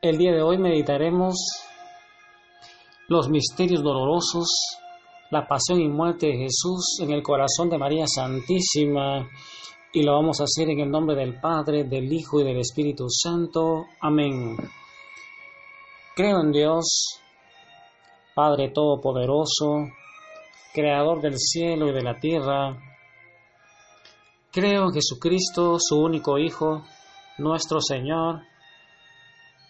El día de hoy meditaremos los misterios dolorosos, la pasión y muerte de Jesús en el corazón de María Santísima y lo vamos a hacer en el nombre del Padre, del Hijo y del Espíritu Santo. Amén. Creo en Dios, Padre Todopoderoso, Creador del cielo y de la tierra. Creo en Jesucristo, su único Hijo, nuestro Señor,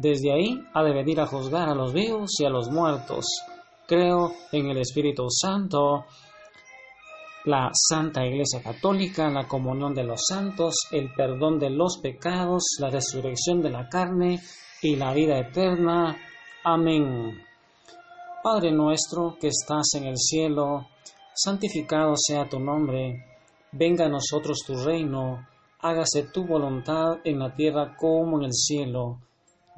desde ahí ha de venir a juzgar a los vivos y a los muertos. Creo en el Espíritu Santo, la Santa Iglesia Católica, la comunión de los santos, el perdón de los pecados, la resurrección de la carne y la vida eterna. Amén. Padre nuestro que estás en el cielo, santificado sea tu nombre, venga a nosotros tu reino, hágase tu voluntad en la tierra como en el cielo.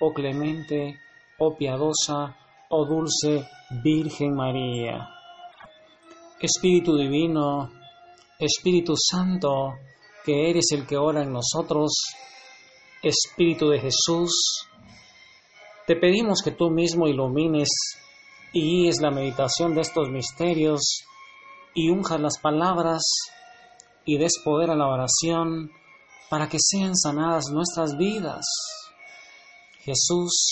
oh clemente, oh piadosa, oh dulce Virgen María. Espíritu Divino, Espíritu Santo, que eres el que ora en nosotros, Espíritu de Jesús, te pedimos que tú mismo ilumines y guíes la meditación de estos misterios y unjas las palabras y des poder a la oración para que sean sanadas nuestras vidas Jesús,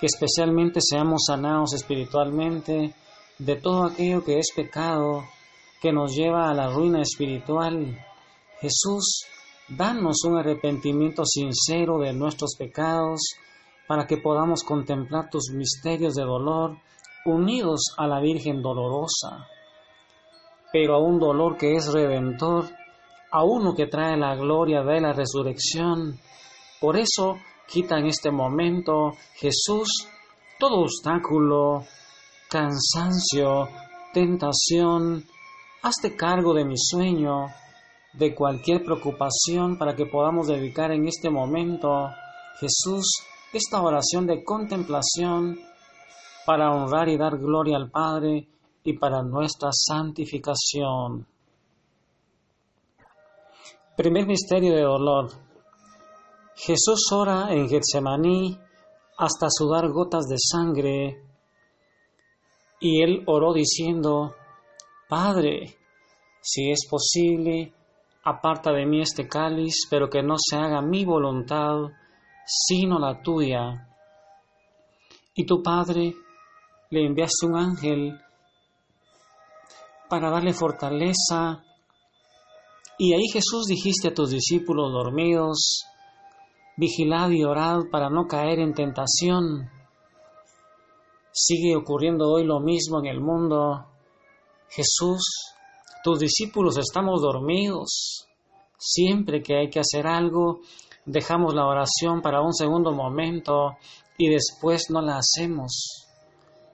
que especialmente seamos sanados espiritualmente de todo aquello que es pecado, que nos lleva a la ruina espiritual. Jesús, danos un arrepentimiento sincero de nuestros pecados para que podamos contemplar tus misterios de dolor unidos a la Virgen dolorosa, pero a un dolor que es redentor, a uno que trae la gloria de la resurrección. Por eso, Quita en este momento, Jesús, todo obstáculo, cansancio, tentación. Hazte cargo de mi sueño, de cualquier preocupación para que podamos dedicar en este momento, Jesús, esta oración de contemplación para honrar y dar gloria al Padre y para nuestra santificación. Primer misterio de dolor. Jesús ora en Getsemaní hasta sudar gotas de sangre y él oró diciendo, Padre, si es posible, aparta de mí este cáliz, pero que no se haga mi voluntad, sino la tuya. Y tu Padre le enviaste un ángel para darle fortaleza. Y ahí Jesús dijiste a tus discípulos dormidos, Vigilad y orad para no caer en tentación. Sigue ocurriendo hoy lo mismo en el mundo. Jesús tus discípulos estamos dormidos. Siempre que hay que hacer algo, dejamos la oración para un segundo momento y después no la hacemos.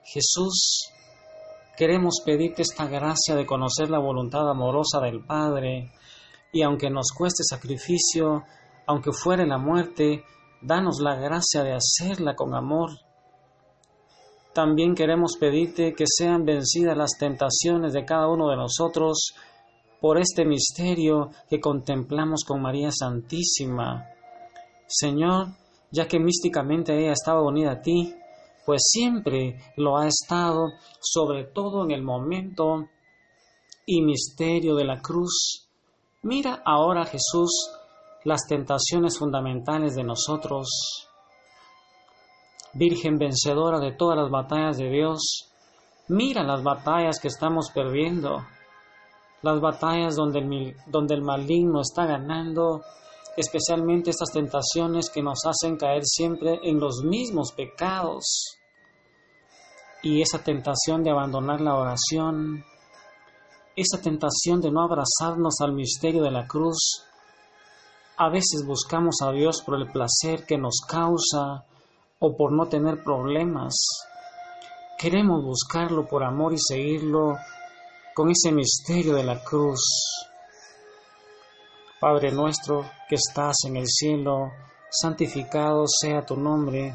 Jesús, queremos pedirte esta gracia de conocer la voluntad amorosa del Padre y aunque nos cueste sacrificio, aunque fuere la muerte, danos la gracia de hacerla con amor. También queremos pedirte que sean vencidas las tentaciones de cada uno de nosotros por este misterio que contemplamos con María Santísima. Señor, ya que místicamente ella estaba unida a ti, pues siempre lo ha estado, sobre todo en el momento y misterio de la cruz. Mira ahora, Jesús, las tentaciones fundamentales de nosotros. Virgen vencedora de todas las batallas de Dios, mira las batallas que estamos perdiendo, las batallas donde el, donde el maligno está ganando, especialmente estas tentaciones que nos hacen caer siempre en los mismos pecados y esa tentación de abandonar la oración, esa tentación de no abrazarnos al misterio de la cruz. A veces buscamos a Dios por el placer que nos causa o por no tener problemas. Queremos buscarlo por amor y seguirlo con ese misterio de la cruz. Padre nuestro que estás en el cielo, santificado sea tu nombre,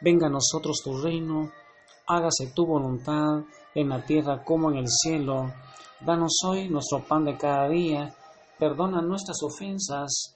venga a nosotros tu reino, hágase tu voluntad en la tierra como en el cielo. Danos hoy nuestro pan de cada día, perdona nuestras ofensas,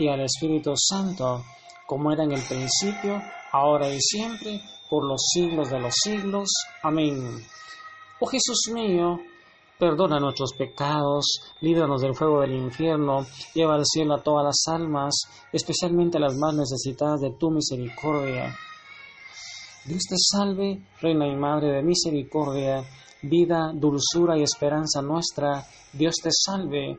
y al Espíritu Santo, como era en el principio, ahora y siempre, por los siglos de los siglos. Amén. Oh Jesús mío, perdona nuestros pecados, líbranos del fuego del infierno, lleva al cielo a todas las almas, especialmente las más necesitadas de tu misericordia. Dios te salve, Reina y Madre de misericordia, vida, dulzura y esperanza nuestra, Dios te salve.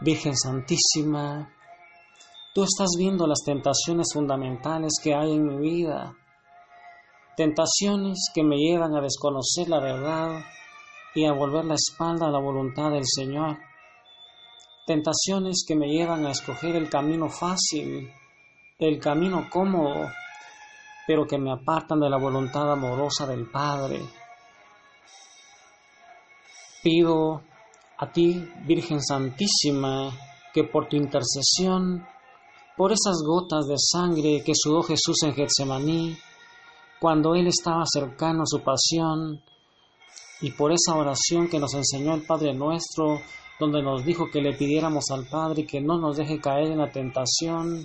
Virgen Santísima, tú estás viendo las tentaciones fundamentales que hay en mi vida, tentaciones que me llevan a desconocer la verdad y a volver la espalda a la voluntad del Señor, tentaciones que me llevan a escoger el camino fácil, el camino cómodo, pero que me apartan de la voluntad amorosa del Padre. Pido a ti, Virgen Santísima, que por tu intercesión, por esas gotas de sangre que sudó Jesús en Getsemaní, cuando Él estaba cercano a su pasión, y por esa oración que nos enseñó el Padre nuestro, donde nos dijo que le pidiéramos al Padre que no nos deje caer en la tentación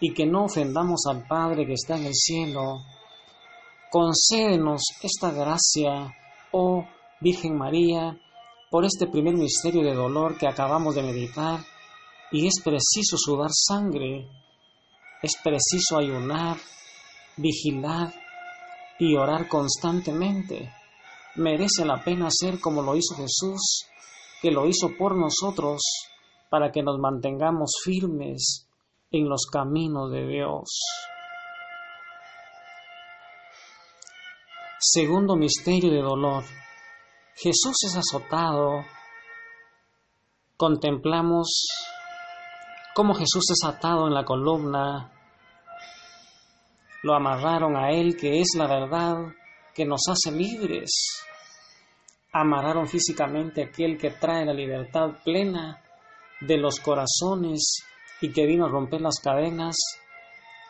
y que no ofendamos al Padre que está en el cielo. Concédenos esta gracia, oh Virgen María, por este primer misterio de dolor que acabamos de meditar, y es preciso sudar sangre, es preciso ayunar, vigilar y orar constantemente. Merece la pena ser como lo hizo Jesús, que lo hizo por nosotros, para que nos mantengamos firmes en los caminos de Dios. Segundo misterio de dolor. Jesús es azotado. Contemplamos cómo Jesús es atado en la columna. Lo amarraron a Él, que es la verdad, que nos hace libres. Amarraron físicamente a aquel que trae la libertad plena de los corazones y que vino a romper las cadenas.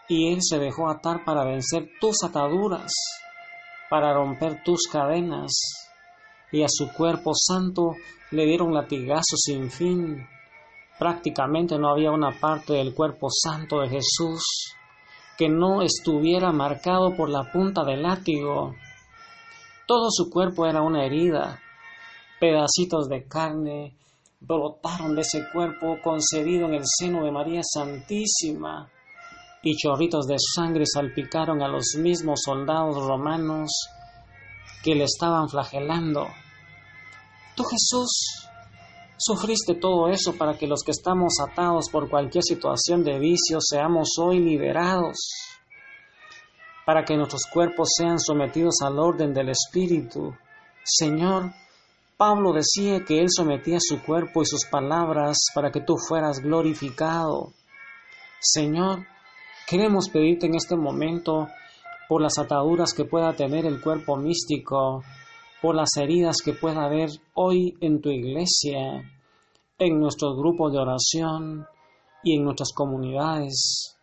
Y Él se dejó atar para vencer tus ataduras, para romper tus cadenas y a su cuerpo santo le dieron latigazos sin fin. Prácticamente no había una parte del cuerpo santo de Jesús que no estuviera marcado por la punta del látigo. Todo su cuerpo era una herida. Pedacitos de carne brotaron de ese cuerpo concebido en el seno de María Santísima y chorritos de sangre salpicaron a los mismos soldados romanos que le estaban flagelando. Tú Jesús sufriste todo eso para que los que estamos atados por cualquier situación de vicio seamos hoy liberados, para que nuestros cuerpos sean sometidos al orden del Espíritu. Señor, Pablo decía que él sometía su cuerpo y sus palabras para que tú fueras glorificado. Señor, queremos pedirte en este momento por las ataduras que pueda tener el cuerpo místico, por las heridas que pueda haber hoy en tu iglesia, en nuestros grupos de oración y en nuestras comunidades.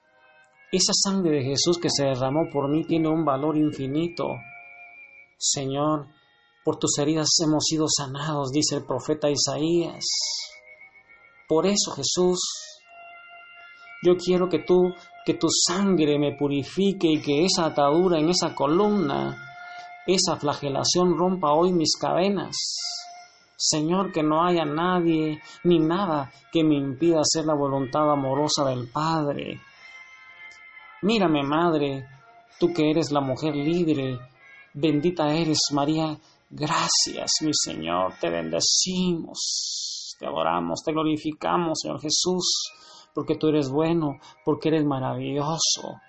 Esa sangre de Jesús que se derramó por mí tiene un valor infinito. Señor, por tus heridas hemos sido sanados, dice el profeta Isaías. Por eso, Jesús, yo quiero que tú, que tu sangre me purifique y que esa atadura en esa columna esa flagelación rompa hoy mis cadenas. Señor, que no haya nadie ni nada que me impida hacer la voluntad amorosa del Padre. Mírame, Madre, tú que eres la mujer libre, bendita eres, María. Gracias, mi Señor, te bendecimos, te adoramos, te glorificamos, Señor Jesús, porque tú eres bueno, porque eres maravilloso.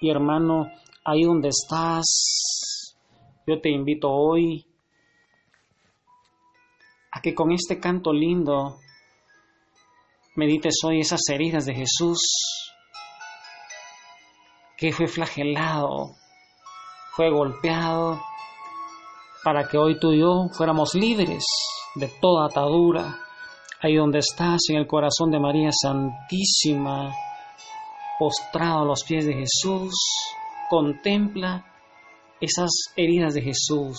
Y hermano, ahí donde estás, yo te invito hoy a que con este canto lindo medites hoy esas heridas de Jesús, que fue flagelado, fue golpeado, para que hoy tú y yo fuéramos libres de toda atadura. Ahí donde estás, en el corazón de María Santísima, postrado a los pies de Jesús, contempla esas heridas de Jesús,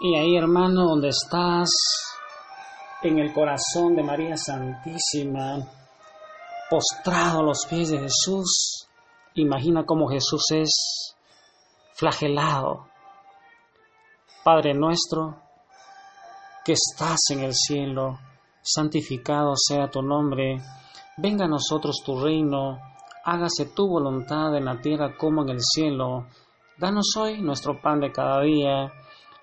Y ahí, hermano, donde estás, en el corazón de María Santísima, postrado a los pies de Jesús, imagina cómo Jesús es flagelado. Padre nuestro, que estás en el cielo, santificado sea tu nombre, venga a nosotros tu reino, hágase tu voluntad en la tierra como en el cielo. Danos hoy nuestro pan de cada día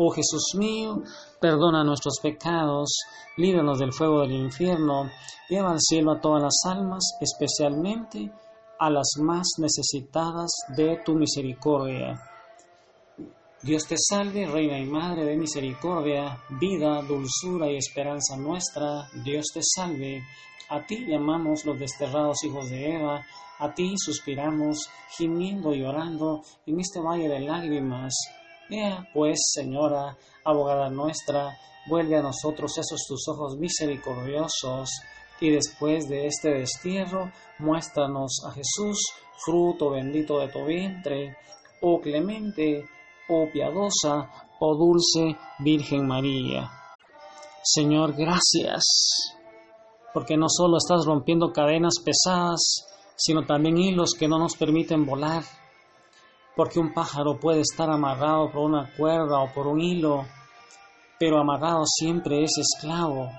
Oh Jesús mío, perdona nuestros pecados, líbranos del fuego del infierno, lleva al cielo a todas las almas, especialmente a las más necesitadas de tu misericordia. Dios te salve, Reina y Madre de Misericordia, vida, dulzura y esperanza nuestra. Dios te salve. A ti llamamos los desterrados hijos de Eva, a ti suspiramos, gimiendo y llorando en este valle de lágrimas. Pues, Señora, abogada nuestra, vuelve a nosotros esos tus ojos misericordiosos, y después de este destierro, muéstranos a Jesús, fruto bendito de tu vientre, oh clemente, oh piadosa, oh dulce Virgen María. Señor, gracias, porque no solo estás rompiendo cadenas pesadas, sino también hilos que no nos permiten volar porque un pájaro puede estar amarrado por una cuerda o por un hilo, pero amarrado siempre es esclavo.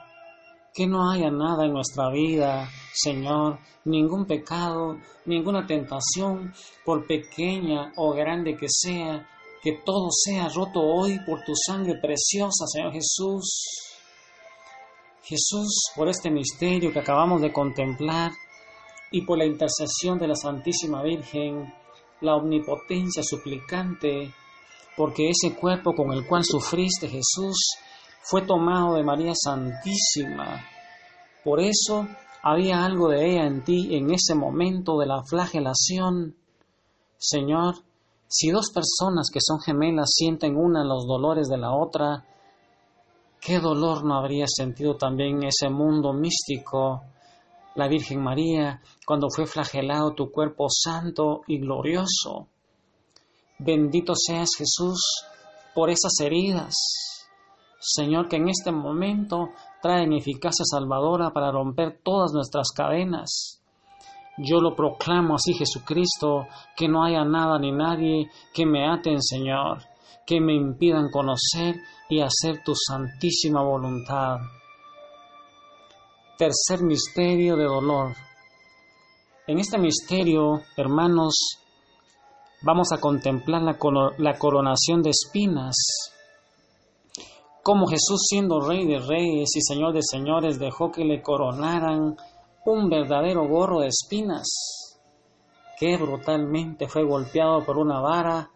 Que no haya nada en nuestra vida, Señor, ningún pecado, ninguna tentación, por pequeña o grande que sea, que todo sea roto hoy por tu sangre preciosa, Señor Jesús. Jesús, por este misterio que acabamos de contemplar y por la intercesión de la Santísima Virgen, la omnipotencia suplicante, porque ese cuerpo con el cual sufriste Jesús fue tomado de María Santísima. Por eso había algo de ella en ti en ese momento de la flagelación. Señor, si dos personas que son gemelas sienten una los dolores de la otra, ¿qué dolor no habría sentido también ese mundo místico la Virgen María, cuando fue flagelado tu cuerpo santo y glorioso. Bendito seas Jesús por esas heridas. Señor, que en este momento traen eficacia salvadora para romper todas nuestras cadenas. Yo lo proclamo así, Jesucristo, que no haya nada ni nadie que me aten, Señor, que me impidan conocer y hacer tu santísima voluntad. Tercer misterio de dolor. En este misterio, hermanos, vamos a contemplar la, coronación de espinas. Como Jesús siendo rey de reyes y señor de señores dejó que le coronaran un verdadero gorro de espinas, que brutalmente fue golpeado por una vara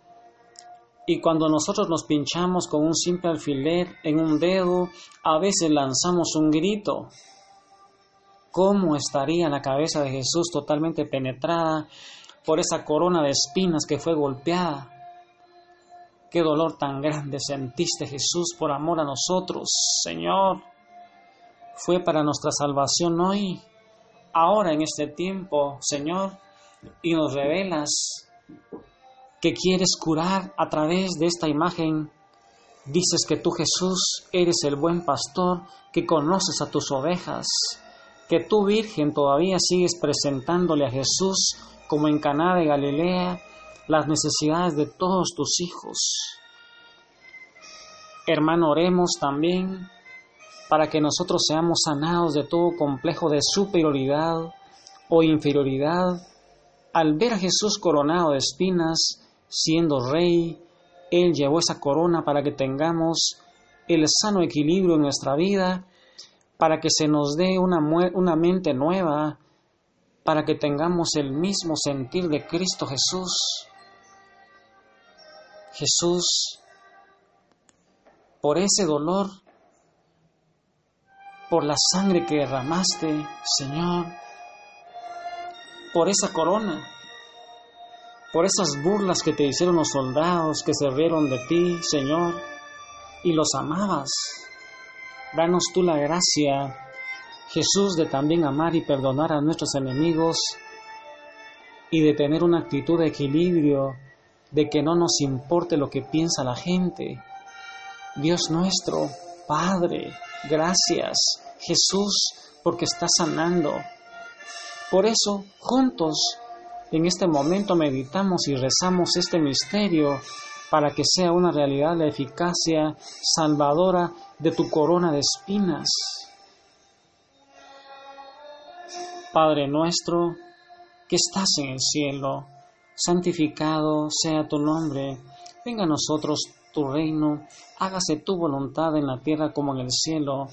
y cuando nosotros nos pinchamos con un simple alfiler en un dedo, a veces lanzamos un grito ¿Cómo estaría la cabeza de Jesús totalmente penetrada por esa corona de espinas que fue golpeada? Qué dolor tan grande sentiste Jesús por amor a nosotros, Señor. Fue para nuestra salvación hoy, ahora en este tiempo, Señor, y nos revelas que quieres curar a través de esta imagen. Dices que tú Jesús eres el buen pastor que conoces a tus ovejas que tú, Virgen, todavía sigues presentándole a Jesús, como en Caná de Galilea, las necesidades de todos tus hijos. Hermano, oremos también para que nosotros seamos sanados de todo complejo de superioridad o inferioridad al ver a Jesús coronado de espinas, siendo rey, Él llevó esa corona para que tengamos el sano equilibrio en nuestra vida para que se nos dé una, una mente nueva, para que tengamos el mismo sentir de Cristo Jesús. Jesús, por ese dolor, por la sangre que derramaste, Señor, por esa corona, por esas burlas que te hicieron los soldados que se rieron de ti, Señor, y los amabas. Danos tú la gracia, Jesús, de también amar y perdonar a nuestros enemigos y de tener una actitud de equilibrio, de que no nos importe lo que piensa la gente. Dios nuestro, Padre, gracias, Jesús, porque estás sanando. Por eso, juntos, en este momento meditamos y rezamos este misterio para que sea una realidad la eficacia salvadora de tu corona de espinas. Padre nuestro, que estás en el cielo, santificado sea tu nombre, venga a nosotros tu reino, hágase tu voluntad en la tierra como en el cielo.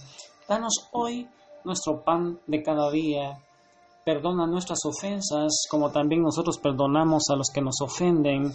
Danos hoy nuestro pan de cada día. Perdona nuestras ofensas como también nosotros perdonamos a los que nos ofenden.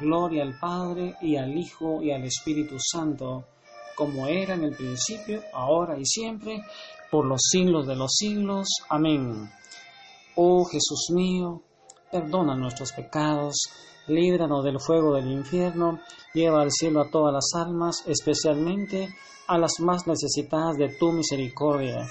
Gloria al Padre y al Hijo y al Espíritu Santo, como era en el principio, ahora y siempre, por los siglos de los siglos. Amén. Oh Jesús mío, perdona nuestros pecados, líbranos del fuego del infierno, lleva al cielo a todas las almas, especialmente a las más necesitadas de tu misericordia.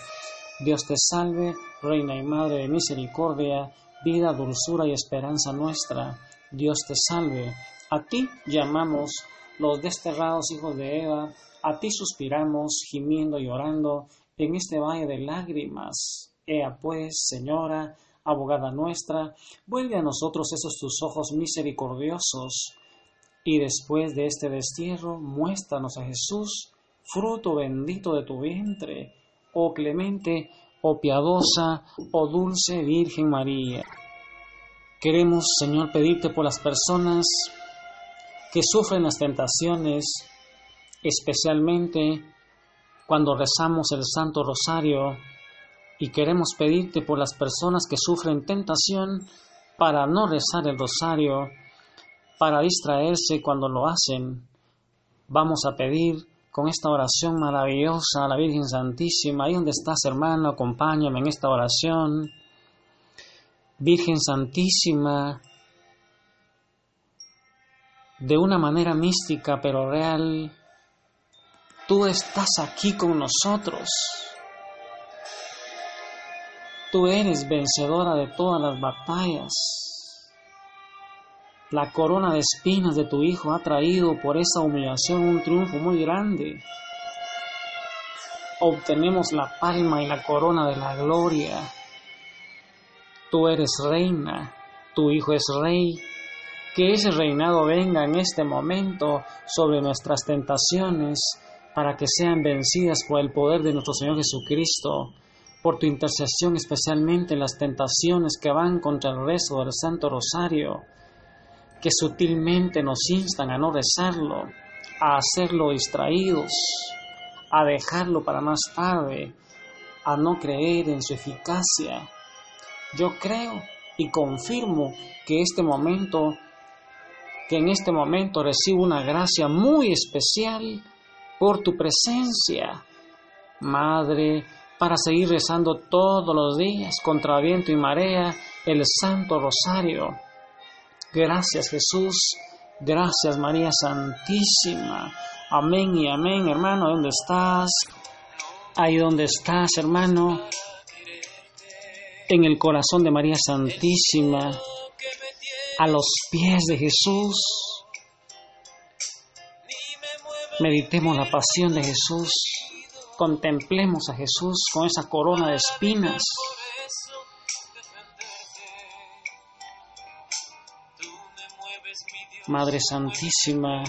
Dios te salve, Reina y Madre de misericordia, vida, dulzura y esperanza nuestra. Dios te salve. A ti llamamos los desterrados hijos de Eva, a ti suspiramos, gimiendo y llorando en este valle de lágrimas. Ea pues, Señora, abogada nuestra, vuelve a nosotros esos tus ojos misericordiosos, y después de este destierro, muéstranos a Jesús, fruto bendito de tu vientre, oh clemente, oh piadosa, oh dulce Virgen María. Queremos, Señor, pedirte por las personas que sufren las tentaciones, especialmente cuando rezamos el Santo Rosario y queremos pedirte por las personas que sufren tentación para no rezar el rosario, para distraerse cuando lo hacen. Vamos a pedir con esta oración maravillosa a la Virgen Santísima. Ahí donde estás, hermano, acompáñame en esta oración. Virgen Santísima, de una manera mística pero real, Tú estás aquí con nosotros. Tú eres vencedora de todas las batallas. La corona de espinas de tu Hijo ha traído por esa humillación un triunfo muy grande. Obtenemos la palma y la corona de la gloria. Tú eres reina, tu Hijo es rey. Que ese reinado venga en este momento sobre nuestras tentaciones para que sean vencidas por el poder de nuestro Señor Jesucristo, por tu intercesión especialmente en las tentaciones que van contra el rezo del Santo Rosario, que sutilmente nos instan a no rezarlo, a hacerlo distraídos, a dejarlo para más tarde, a no creer en su eficacia. Yo creo y confirmo que este momento que en este momento recibo una gracia muy especial por tu presencia, Madre, para seguir rezando todos los días contra viento y marea el Santo Rosario. Gracias Jesús, gracias María Santísima. Amén y amén, hermano, ¿dónde estás? Ahí donde estás, hermano, en el corazón de María Santísima, a los pies de Jesús Meditemos la pasión de Jesús. Contemplemos a Jesús con esa corona de espinas. Madre Santísima,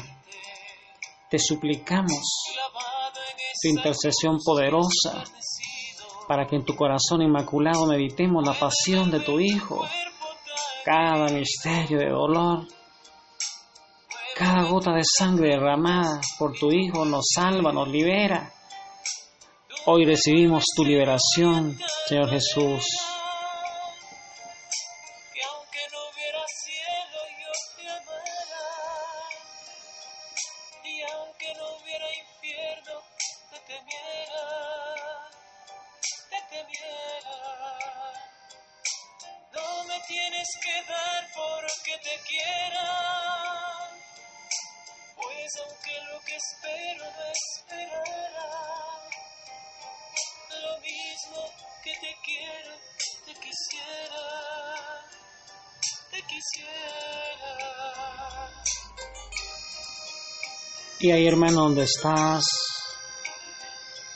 te suplicamos tu intercesión poderosa para que en tu corazón inmaculado meditemos la pasión de tu Hijo, cada misterio de dolor cada gota de sangre derramada por tu Hijo nos salva, nos libera. Hoy recibimos tu liberación, Señor Jesús. Estás,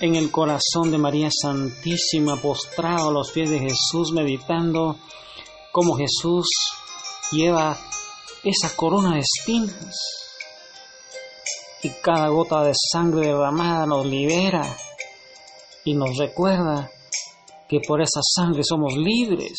en el corazón de María Santísima, postrado a los pies de Jesús, meditando cómo Jesús lleva esa corona de espinas y cada gota de sangre derramada nos libera y nos recuerda que por esa sangre somos libres.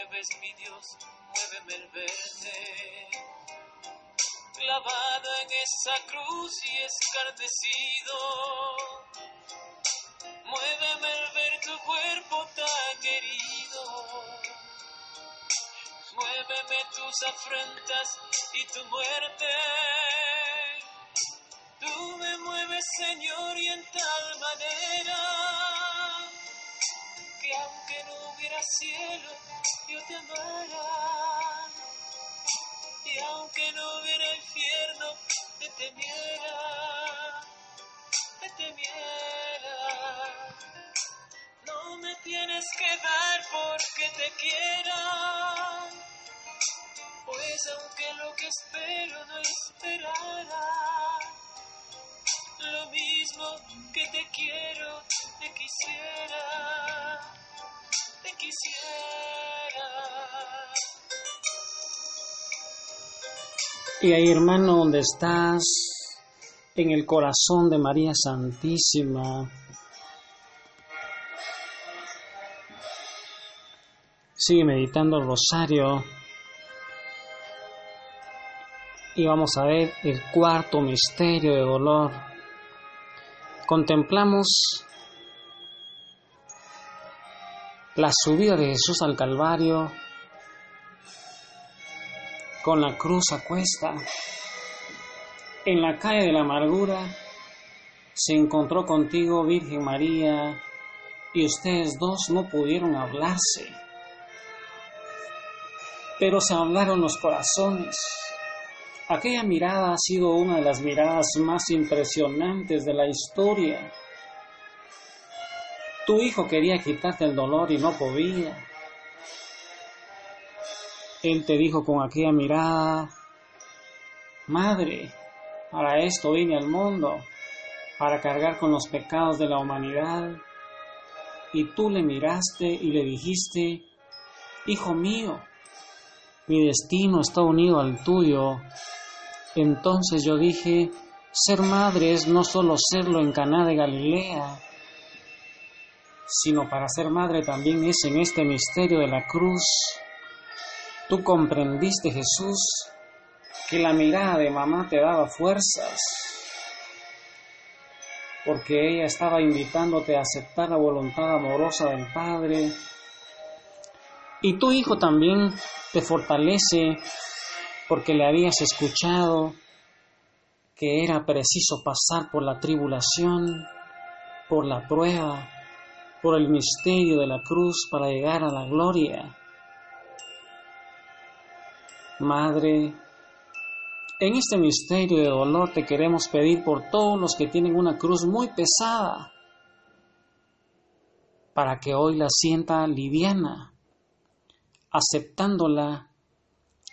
Mueves, mi Dios, muéveme el verte. Clavado en esa cruz y escarnecido. Muéveme el ver tu cuerpo tan herido. Muéveme tus afrentas y tu muerte. Tú me mueves, Señor, y en tal manera aunque no hubiera cielo, yo te amara. Y aunque no hubiera infierno, te temiera, te temiera. No me tienes que dar porque te quiera, pues aunque lo que espero no esperara, lo mismo que te quiero, te quisiera quisiera. Y ahí, hermano, donde estás, en el corazón de María Santísima, sigue meditando el rosario. Y vamos a ver el cuarto misterio de dolor. Contemplamos la subida de Jesús al Calvario con la cruz a cuesta. En la calle de la amargura se encontró contigo Virgen María y ustedes dos no pudieron hablarse, pero se hablaron los corazones. Aquella mirada ha sido una de las miradas más impresionantes de la historia. Tu hijo quería quitarte el dolor y no podía. Él te dijo con aquella mirada, Madre, para esto vine al mundo, para cargar con los pecados de la humanidad. Y tú le miraste y le dijiste, Hijo mío, mi destino está unido al tuyo. Entonces yo dije, ser madre es no solo serlo en Caná de Galilea, sino para ser madre también es en este misterio de la cruz. Tú comprendiste, Jesús, que la mirada de mamá te daba fuerzas, porque ella estaba invitándote a aceptar la voluntad amorosa del Padre. Y tu hijo también te fortalece porque le habías escuchado que era preciso pasar por la tribulación, por la prueba, por el misterio de la cruz para llegar a la gloria. Madre, en este misterio de dolor te queremos pedir por todos los que tienen una cruz muy pesada, para que hoy la sienta liviana, aceptándola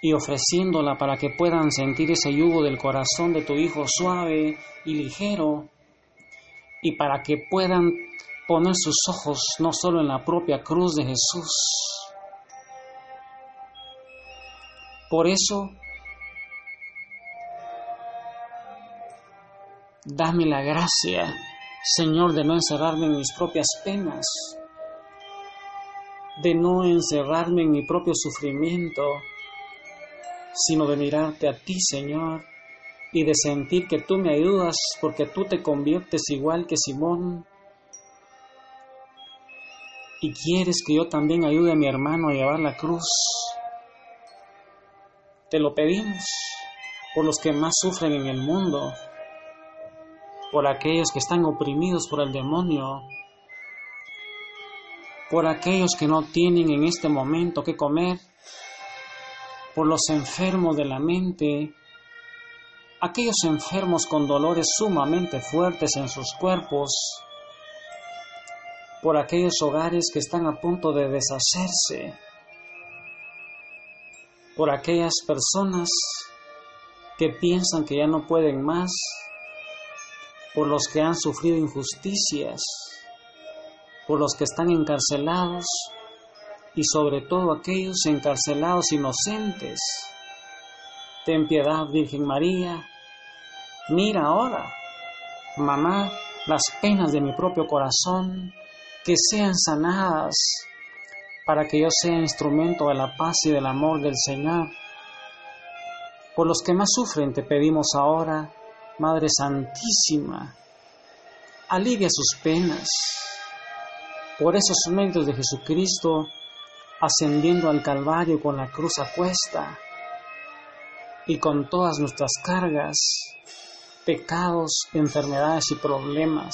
y ofreciéndola para que puedan sentir ese yugo del corazón de tu Hijo suave y ligero, y para que puedan poner sus ojos no solo en la propia cruz de Jesús, Por eso, dame la gracia, Señor, de no encerrarme en mis propias penas, de no encerrarme en mi propio sufrimiento, sino de mirarte a ti, Señor, y de sentir que tú me ayudas porque tú te conviertes igual que Simón y quieres que yo también ayude a mi hermano a llevar la cruz. Te lo pedimos por los que más sufren en el mundo, por aquellos que están oprimidos por el demonio, por aquellos que no tienen en este momento que comer, por los enfermos de la mente, aquellos enfermos con dolores sumamente fuertes en sus cuerpos, por aquellos hogares que están a punto de deshacerse, por aquellas personas que piensan que ya no pueden más, por los que han sufrido injusticias, por los que están encarcelados y sobre todo aquellos encarcelados inocentes. Ten piedad, Virgen María. Mira ahora, mamá, las penas de mi propio corazón, que sean sanadas para que yo sea instrumento de la paz y del amor del Señor. Por los que más sufren te pedimos ahora, Madre Santísima, alivia sus penas. Por esos méritos de Jesucristo, ascendiendo al Calvario con la cruz a cuesta y con todas nuestras cargas, pecados, enfermedades y problemas.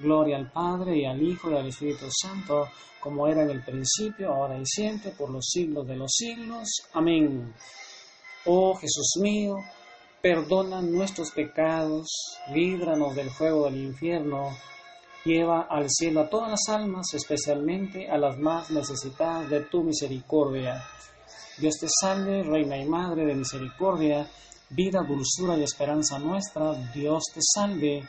Gloria al Padre y al Hijo y al Espíritu Santo, como era en el principio, ahora y siempre, por los siglos de los siglos. Amén. Oh Jesús mío, perdona nuestros pecados, líbranos del fuego del infierno, lleva al cielo a todas las almas, especialmente a las más necesitadas de tu misericordia. Dios te salve, Reina y Madre de misericordia, vida, dulzura y esperanza nuestra, Dios te salve.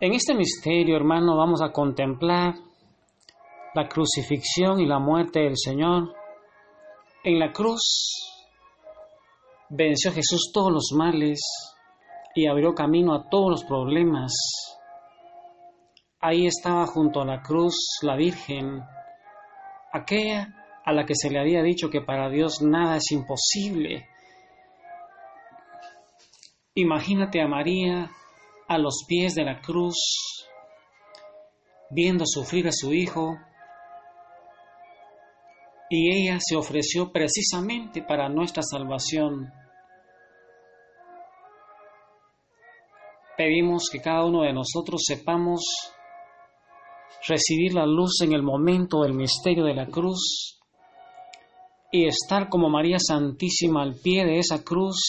En este misterio, hermano, vamos a contemplar la crucifixión y la muerte del Señor. En la cruz venció Jesús todos los males y abrió camino a todos los problemas. Ahí estaba junto a la cruz la Virgen, aquella a la que se le había dicho que para Dios nada es imposible. Imagínate a María a los pies de la cruz, viendo sufrir a su hijo, y ella se ofreció precisamente para nuestra salvación. Pedimos que cada uno de nosotros sepamos recibir la luz en el momento del misterio de la cruz y estar como María Santísima al pie de esa cruz,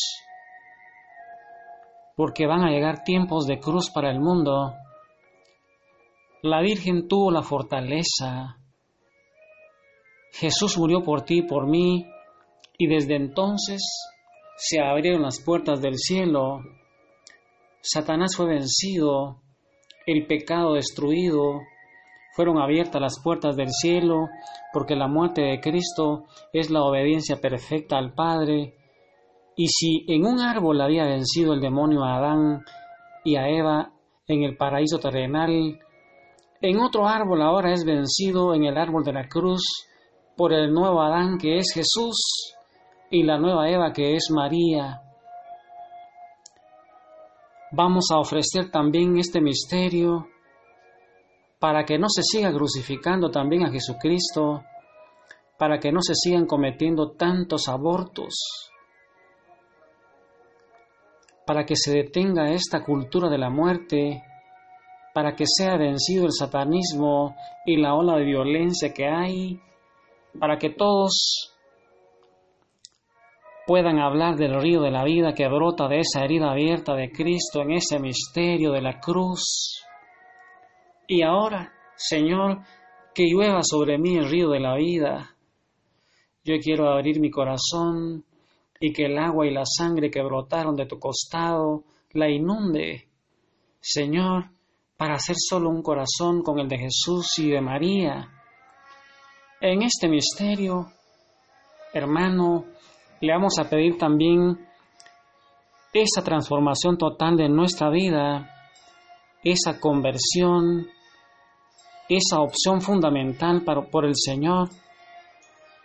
porque van a llegar tiempos de cruz para el mundo. La Virgen tuvo la fortaleza. Jesús murió por ti y por mí, y desde entonces se abrieron las puertas del cielo. Satanás fue vencido, el pecado destruido, fueron abiertas las puertas del cielo, porque la muerte de Cristo es la obediencia perfecta al Padre. Y si en un árbol había vencido el demonio a Adán y a Eva en el paraíso terrenal, en otro árbol ahora es vencido en el árbol de la cruz por el nuevo Adán que es Jesús y la nueva Eva que es María. Vamos a ofrecer también este misterio para que no se siga crucificando también a Jesucristo, para que no se sigan cometiendo tantos abortos, para que se detenga esta cultura de la muerte, para que sea vencido el satanismo y la ola de violencia que hay, para que todos puedan hablar del río de la vida que brota de esa herida abierta de Cristo en ese misterio de la cruz. Y ahora, Señor, que llueva sobre mí el río de la vida. Yo quiero abrir mi corazón y que el agua y la sangre que brotaron de tu costado la inunde. Señor, para hacer solo un corazón con el de Jesús y de María. En este misterio, hermano, le vamos a pedir también esa transformación total de nuestra vida, esa conversión, esa opción fundamental para, por el Señor.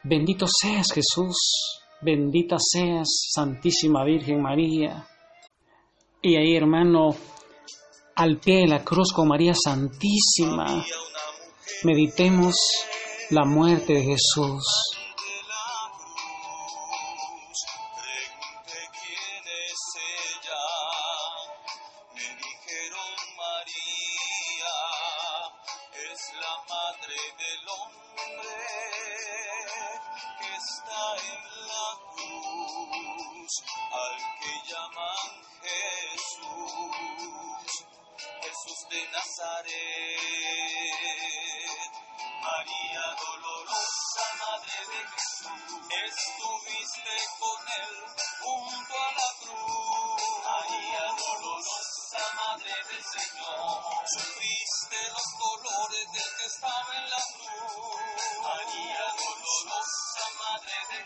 Bendito seas Jesús, bendita seas Santísima Virgen María. Y ahí, hermano, al pie de la cruz con María Santísima, meditemos la muerte de Jesús que está en la cruz, al que llaman Jesús, Jesús de Nazaret, María dolorosa, madre de Jesús, estuviste con él junto a la cruz, María dolorosa, madre del Señor, sufriste los dolores del que estaba en la cruz.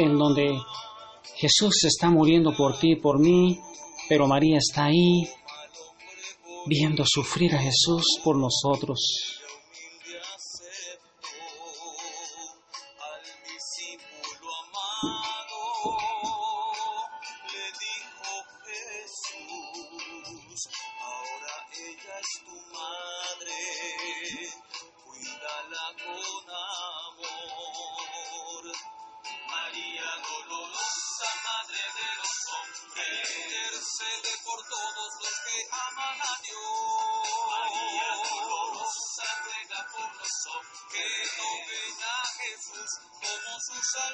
en donde Jesús está muriendo por ti y por mí, pero María está ahí viendo sufrir a Jesús por nosotros.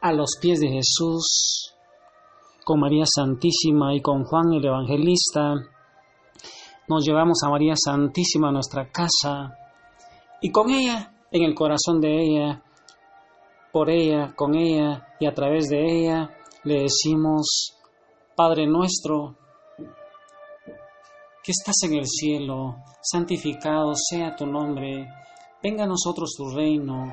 a los pies de Jesús, con María Santísima y con Juan el Evangelista, nos llevamos a María Santísima a nuestra casa y con ella, en el corazón de ella, por ella, con ella y a través de ella, le decimos, Padre nuestro, que estás en el cielo, santificado sea tu nombre, venga a nosotros tu reino,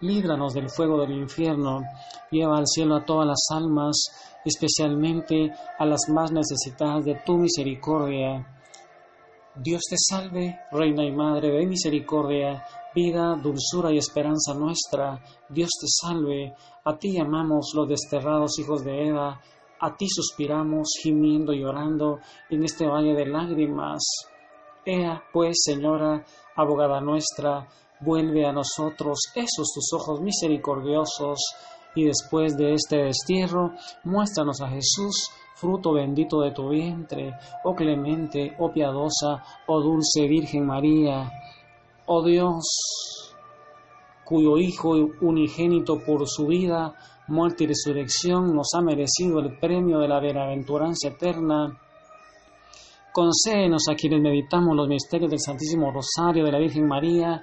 líbranos del fuego del infierno, lleva al cielo a todas las almas, especialmente a las más necesitadas de tu misericordia. Dios te salve, Reina y Madre de misericordia, vida, dulzura y esperanza nuestra. Dios te salve, a ti llamamos los desterrados hijos de Eva, a ti suspiramos, gimiendo y llorando en este valle de lágrimas. Ea, pues, Señora, abogada nuestra, Vuelve a nosotros esos tus ojos misericordiosos, y después de este destierro, muéstranos a Jesús, fruto bendito de tu vientre, oh clemente, oh piadosa, oh dulce Virgen María, oh Dios, cuyo Hijo unigénito por su vida, muerte y resurrección nos ha merecido el premio de la bienaventuranza eterna. Concédenos a quienes meditamos los misterios del Santísimo Rosario de la Virgen María,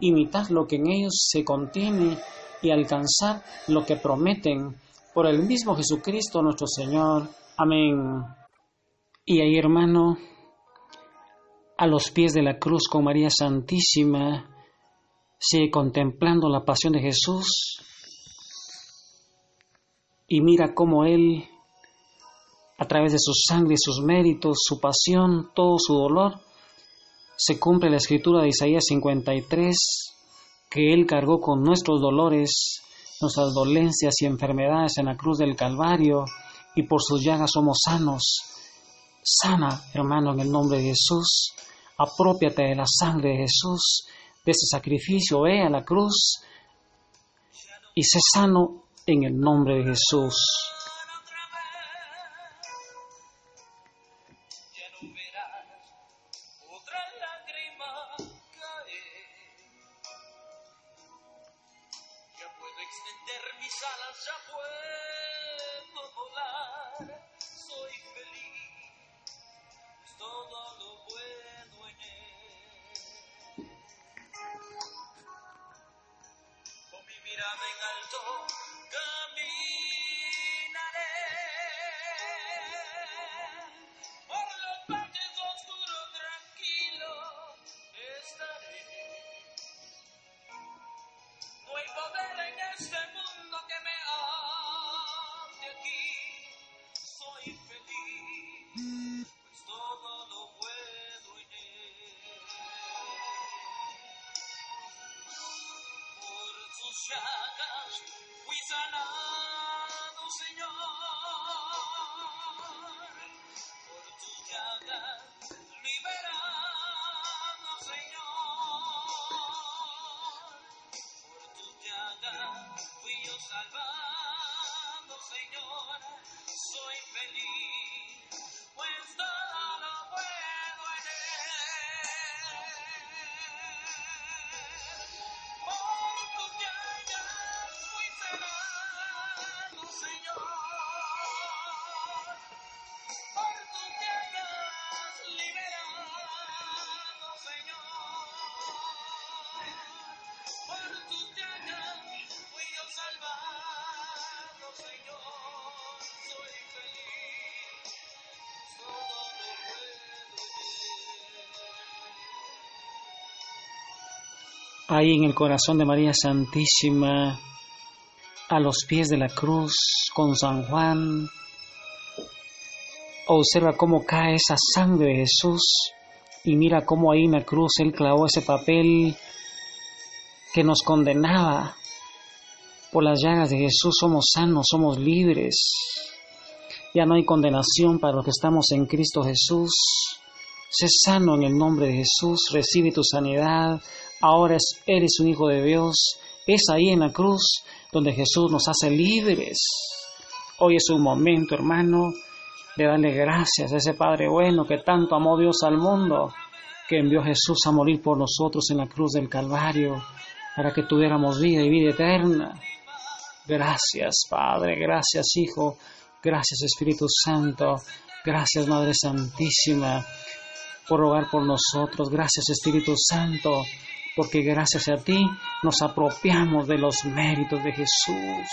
imitar lo que en ellos se contiene y alcanzar lo que prometen por el mismo Jesucristo nuestro Señor. Amén. Y ahí, hermano, a los pies de la cruz con María Santísima, sigue contemplando la pasión de Jesús y mira cómo Él, a través de su sangre, sus méritos, su pasión, todo su dolor, se cumple la escritura de Isaías 53, que Él cargó con nuestros dolores, nuestras dolencias y enfermedades en la cruz del Calvario, y por sus llagas somos sanos. Sana, hermano, en el nombre de Jesús. Apropiate de la sangre de Jesús, de ese sacrificio, ve a la cruz y sé sano en el nombre de Jesús. Ahí en el corazón de María Santísima, a los pies de la cruz, con San Juan, observa cómo cae esa sangre de Jesús y mira cómo ahí en la cruz Él clavó ese papel que nos condenaba. Por las llagas de Jesús somos sanos, somos libres. Ya no hay condenación para los que estamos en Cristo Jesús. Sé sano en el nombre de Jesús, recibe tu sanidad. Ahora es- eres un hijo de Dios. Es ahí en la cruz donde Jesús nos hace libres. Hoy es un momento, hermano, de darle gracias a ese Padre bueno que tanto amó Dios al mundo, que envió a Jesús a morir por nosotros en la cruz del Calvario, para que tuviéramos vida y vida eterna. Gracias, Padre, gracias, Hijo, gracias, Espíritu Santo, gracias, Madre Santísima, por rogar por nosotros, gracias, Espíritu Santo, porque gracias a ti nos apropiamos de los méritos de Jesús.